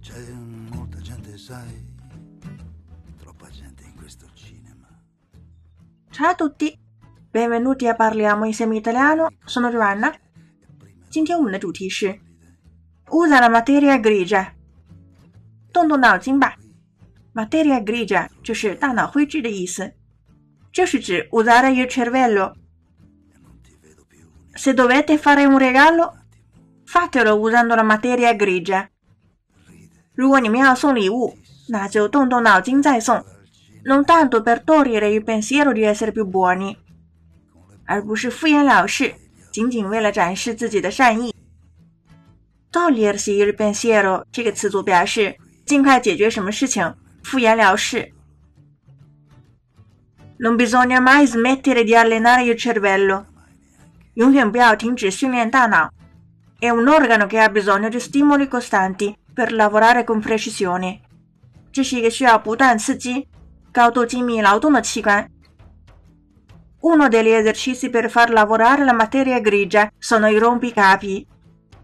C'è molta gente, sai, troppa gente in questo cinema. Ciao a tutti, benvenuti a Parliamo insieme italiano. Sono Giovanna。今天我们的主题是 usa la materia grigia，动动脑筋吧。materia grigia 就是大脑灰质的意思，这是指 usare il cervello。Se dovete fare un regalo, fatelo usando la materia grigia。 如果你们要送礼物，那就动动脑筋再送，non tanto per togliere il pensiero di essere più buoni，而不是敷衍了事，仅仅为了展示自己的善意。togliersi il pensiero 这个词组表示尽快解决什么事情，敷衍了事。Non bisogna mai smettere di allenare il cervello，永远不要停止训练大脑。È un organo che ha bisogno di stimoli costanti per lavorare con precisione。这是一个需要不断刺激、高度精密劳动的器官。Uno degli esercizi per far lavorare la materia grigia sono i rompicapi。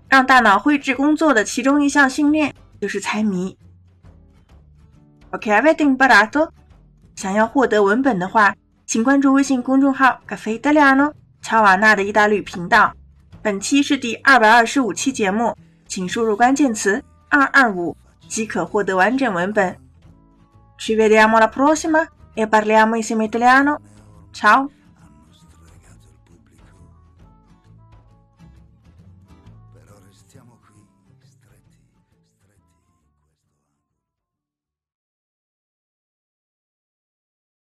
让大脑绘制工作的其中一项训练就是猜谜。Ok, avete imparato？想要获得文本的话，请关注微信公众号 “Caffè Italiano” 乔瓦纳的意大利频道。本期是第二百二十五期节目，请输入关键词“ 二二五”即可获得完整文本。Ci vediamo alla prossima e parliamo insieme italiano. Ciao!